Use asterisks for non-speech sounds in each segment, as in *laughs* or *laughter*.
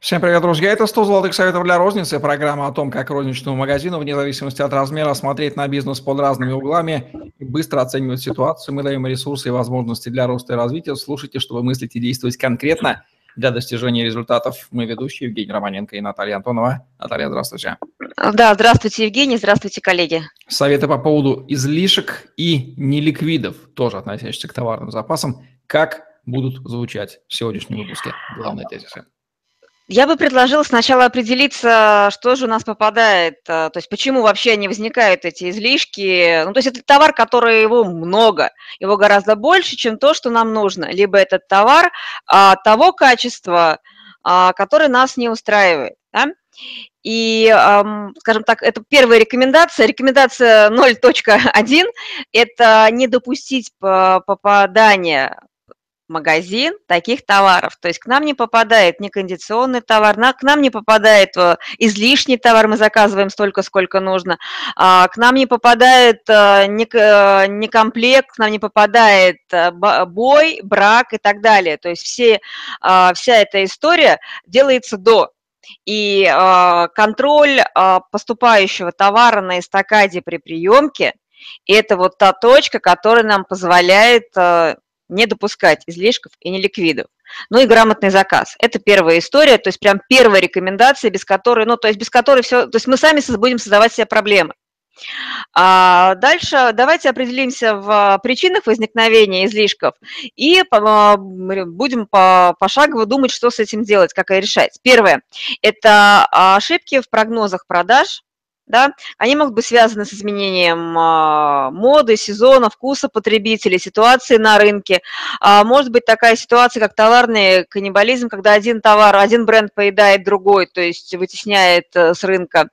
Всем привет, друзья! Это 100 золотых советов для розницы. Программа о том, как розничному магазину, вне зависимости от размера, смотреть на бизнес под разными углами и быстро оценивать ситуацию. Мы даем ресурсы и возможности для роста и развития. Слушайте, чтобы мыслить и действовать конкретно для достижения результатов. Мы ведущие Евгений Романенко и Наталья Антонова. Наталья, здравствуйте. Да, здравствуйте, Евгений, здравствуйте, коллеги. Советы по поводу излишек и неликвидов, тоже относящихся к товарным запасам, как будут звучать в сегодняшнем выпуске. Главные тезисы. Я бы предложила сначала определиться, что же у нас попадает, э, то есть почему вообще не возникают эти излишки. Ну, то есть это товар, который его много, его гораздо больше, чем то, что нам нужно. Либо этот товар а, того качества, а, который нас не устраивает. Да? И, скажем так, это первая рекомендация. Рекомендация 0.1 – это не допустить попадания магазин таких товаров. То есть к нам не попадает некондиционный товар, к нам не попадает э, излишний товар, мы заказываем столько, сколько нужно, а, к нам не попадает э, не комплект, к нам не попадает э, бой, брак и так далее. То есть все, а, вся эта история делается до. И контроль поступающего товара на эстакаде при приемке – это вот та точка, которая нам позволяет не допускать излишков и неликвидов. Ну и грамотный заказ. Это первая история, то есть прям первая рекомендация, без которой, ну то есть без которой все, то есть мы сами будем создавать себе проблемы. А дальше давайте определимся в причинах возникновения излишков и будем пошагово думать, что с этим делать, как и решать. Первое – это ошибки в прогнозах продаж, да, они могут быть связаны с изменением а, моды, сезона, вкуса потребителей, ситуации на рынке. А, может быть такая ситуация, как товарный каннибализм, когда один товар, один бренд поедает другой, то есть вытесняет э, с рынка.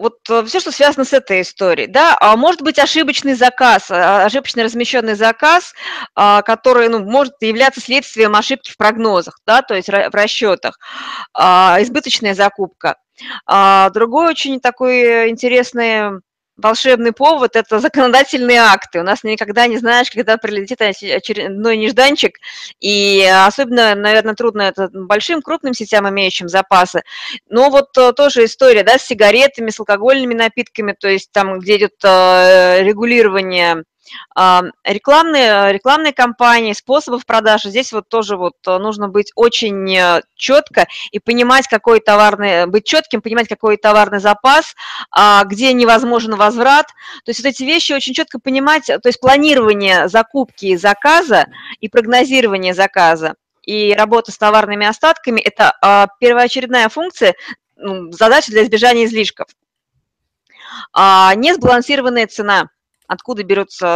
Вот э, все, что связано с этой историей, да, а может быть ошибочный заказ, а, ошибочно размещенный заказ, а, который, ну, может являться следствием ошибки в прогнозах, да, то есть в расчетах, а, избыточная закупка. Другой очень такой интересный волшебный повод – это законодательные акты. У нас никогда не знаешь, когда прилетит очередной нежданчик, и особенно, наверное, трудно это большим, крупным сетям, имеющим запасы. Но вот э, тоже история, да, с сигаретами, с алкогольными напитками, то есть там, где идет э, регулирование Рекламные, рекламные кампании, способов продажи, здесь вот тоже вот э, нужно быть очень э, четко и понимать, какой товарный, быть четким, понимать, какой товарный запас, а, где невозможен возврат. То есть вот эти вещи очень четко понимать, то есть планирование закупки и заказа и прогнозирование заказа и работа с товарными остатками – это а, первоочередная функция, задача для избежания излишков. А, несбалансированная цена – откуда берутся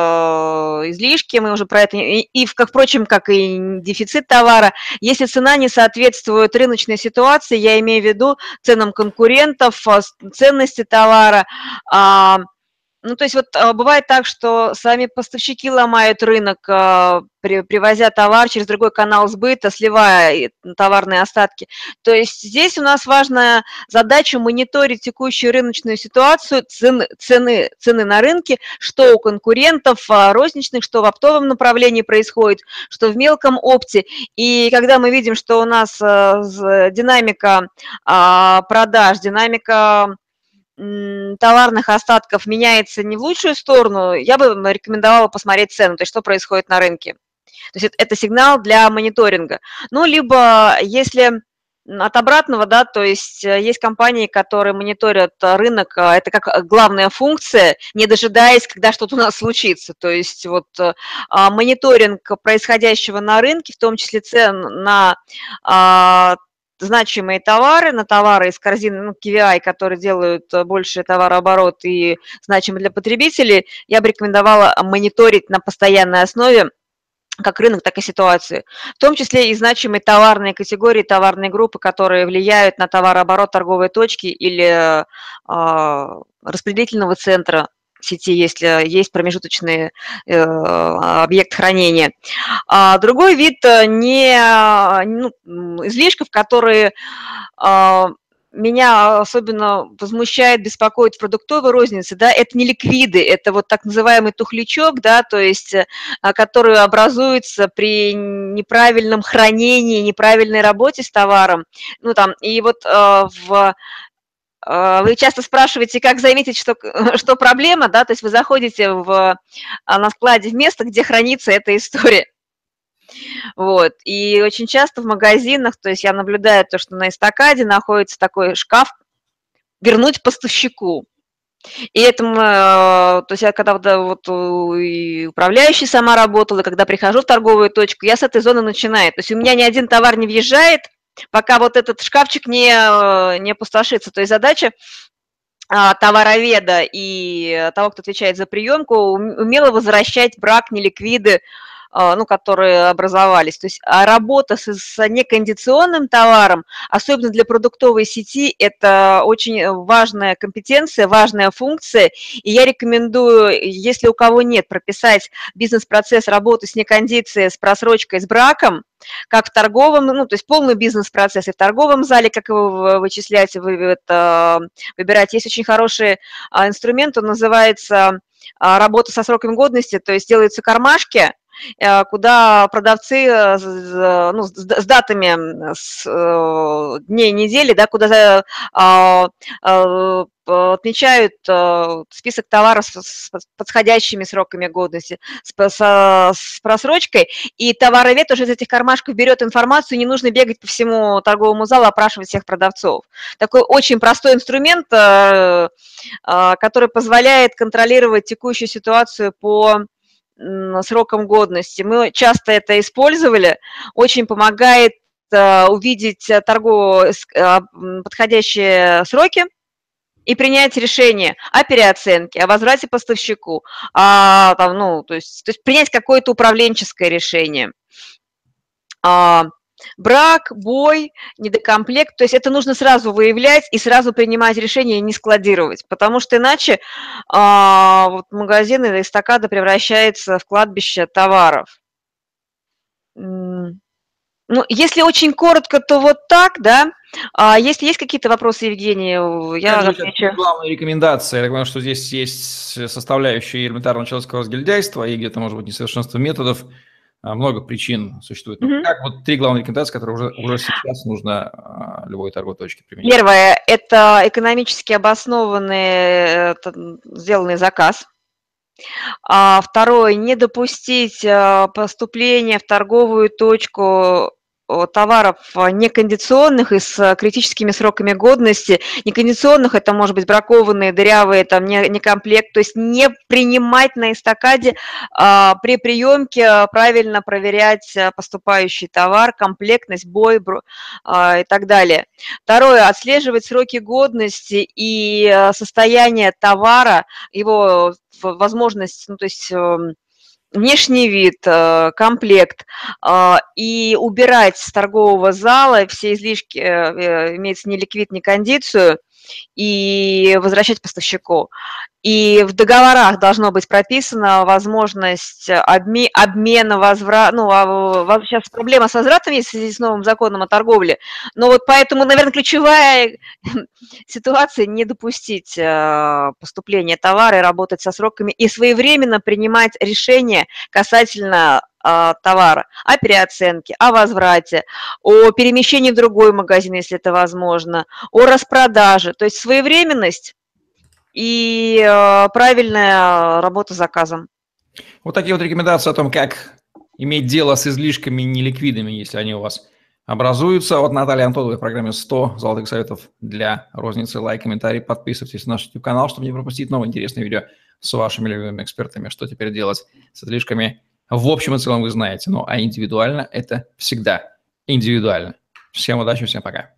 э, излишки, мы уже про это, и, и как, впрочем, как и дефицит товара. Если цена не соответствует рыночной ситуации, я имею в виду ценам конкурентов, э, ценности товара, а, ну, то есть вот а, бывает так, что сами поставщики ломают рынок, а, привозя товар через другой канал сбыта, сливая товарные остатки. То есть здесь у нас важная задача мониторить текущую рыночную ситуацию, цены, цены, цены на рынке, что у конкурентов а, розничных, что в оптовом направлении происходит, что в мелком опте. И когда мы видим, что у нас динамика продаж, динамика товарных остатков меняется не в лучшую сторону, я бы рекомендовала посмотреть цену, то есть что происходит на рынке. То есть это сигнал для мониторинга. Ну, либо если от обратного, да, то есть э, есть компании, которые мониторят рынок, а, это как главная функция, не дожидаясь, когда что-то у нас случится. То есть вот э, а, мониторинг происходящего на рынке, в том числе цен на а, значимые товары, на товары из корзины ну, KVI, которые делают э, больше товарооборот и значимы для потребителей, я бы рекомендовала мониторить на постоянной основе как рынок, так и ситуацию. В том числе и значимые товарные категории, товарные группы, которые влияют на товарооборот торговой точки или э, распределительного центра сети, если есть промежуточный э, объект хранения. А другой вид э, не ну, излишков, которые а, меня особенно возмущает, беспокоит в продуктовой рознице, да, это не ликвиды, это вот так называемый тухлячок, да, то есть, а, который образуется при неправильном хранении, неправильной работе с товаром, ну, там, и вот э, в вы часто спрашиваете, как заметить, что, *laughs* что проблема, да, то есть вы заходите в, на складе в место, где хранится эта история. Вот. И очень часто в магазинах, то есть я наблюдаю то, что на эстакаде находится такой шкаф «Вернуть поставщику». И этому, э, то есть я когда вот и управляющий сама работала, когда прихожу в торговую точку, я с этой зоны начинаю. То есть у меня ни один товар не въезжает, пока вот этот шкафчик не, э, не опустошится. То есть задача а, товароведа и того, кто отвечает за приемку, умело возвращать брак, неликвиды, ну, которые образовались. То есть а работа с, с некондиционным товаром, особенно для продуктовой сети, это очень важная компетенция, важная функция. И я рекомендую, если у кого нет, прописать бизнес-процесс работы с некондицией, с просрочкой, с браком, как в торговом, ну, то есть полный бизнес-процесс и в торговом зале, как его вычислять, вы это выбирать. Есть очень хороший а, инструмент, он называется работа со сроками годности, то есть делаются кармашки, куда продавцы э, ну, с датами с э, дней недели, да, куда а, отмечают список товаров с подходящими сроками годности, с просрочкой, и товаровед уже из этих кармашков берет информацию, не нужно бегать по всему торговому залу, опрашивать всех продавцов. Такой очень простой инструмент, который позволяет контролировать текущую ситуацию по сроком годности. Мы часто это использовали, очень помогает э, увидеть э, торгово э, подходящие сроки и принять решение о переоценке, о возврате поставщику, а, там, ну, то, есть, то есть принять какое-то управленческое решение. Брак, бой, недокомплект. То есть это нужно сразу выявлять и сразу принимать решение и не складировать, потому что иначе а, вот магазин или эстакада превращается в кладбище товаров. Ну, если очень коротко, то вот так, да. А если есть какие-то вопросы, Евгений, я отвечу. Главная рекомендация, я понимаю, что здесь есть составляющая элементарного человеческого разгильдяйства и где-то, может быть, несовершенство методов, много причин существует. Mm-hmm. Как вот три главные рекомендации, которые уже, уже сейчас нужно а, любой торговой точке применить? Первое – это экономически обоснованный э, сделанный заказ. А второе – не допустить э, поступления в торговую точку товаров а, некондиционных и с а, критическими сроками годности. Некондиционных это может быть бракованные, дырявые, там не, не комплект. То есть не принимать на эстакаде а, при приемке, а, правильно проверять поступающий товар, комплектность, бой а, и так далее. Второе, отслеживать сроки годности и состояние товара, его возможность, ну то есть эм, внешний вид, э, комплект, а, и убирать с торгового зала все излишки, э, э, имеется не ликвид, не кондицию, и возвращать поставщику. И в договорах должно быть прописана возможность обме обмена, возврата. Ну, а, сейчас проблема с возвратом есть в связи с новым законом о торговле. Но вот поэтому, наверное, ключевая *laughs* ситуация не допустить э, поступления товара и работать со сроками и своевременно принимать решения касательно а, товара, о переоценке, о возврате, о перемещении в другой магазин, если это возможно, о распродаже. То есть своевременность и э, правильная работа с заказом. Вот такие вот рекомендации о том, как иметь дело с излишками неликвидными, если они у вас образуются. От Натальи Антоновой в программе 100 золотых советов для розницы. Лайк, комментарий, подписывайтесь на наш YouTube-канал, чтобы не пропустить новые интересные видео с вашими любимыми экспертами. Что теперь делать с излишками? В общем и целом вы знаете. Ну, а индивидуально это всегда индивидуально. Всем удачи, всем пока.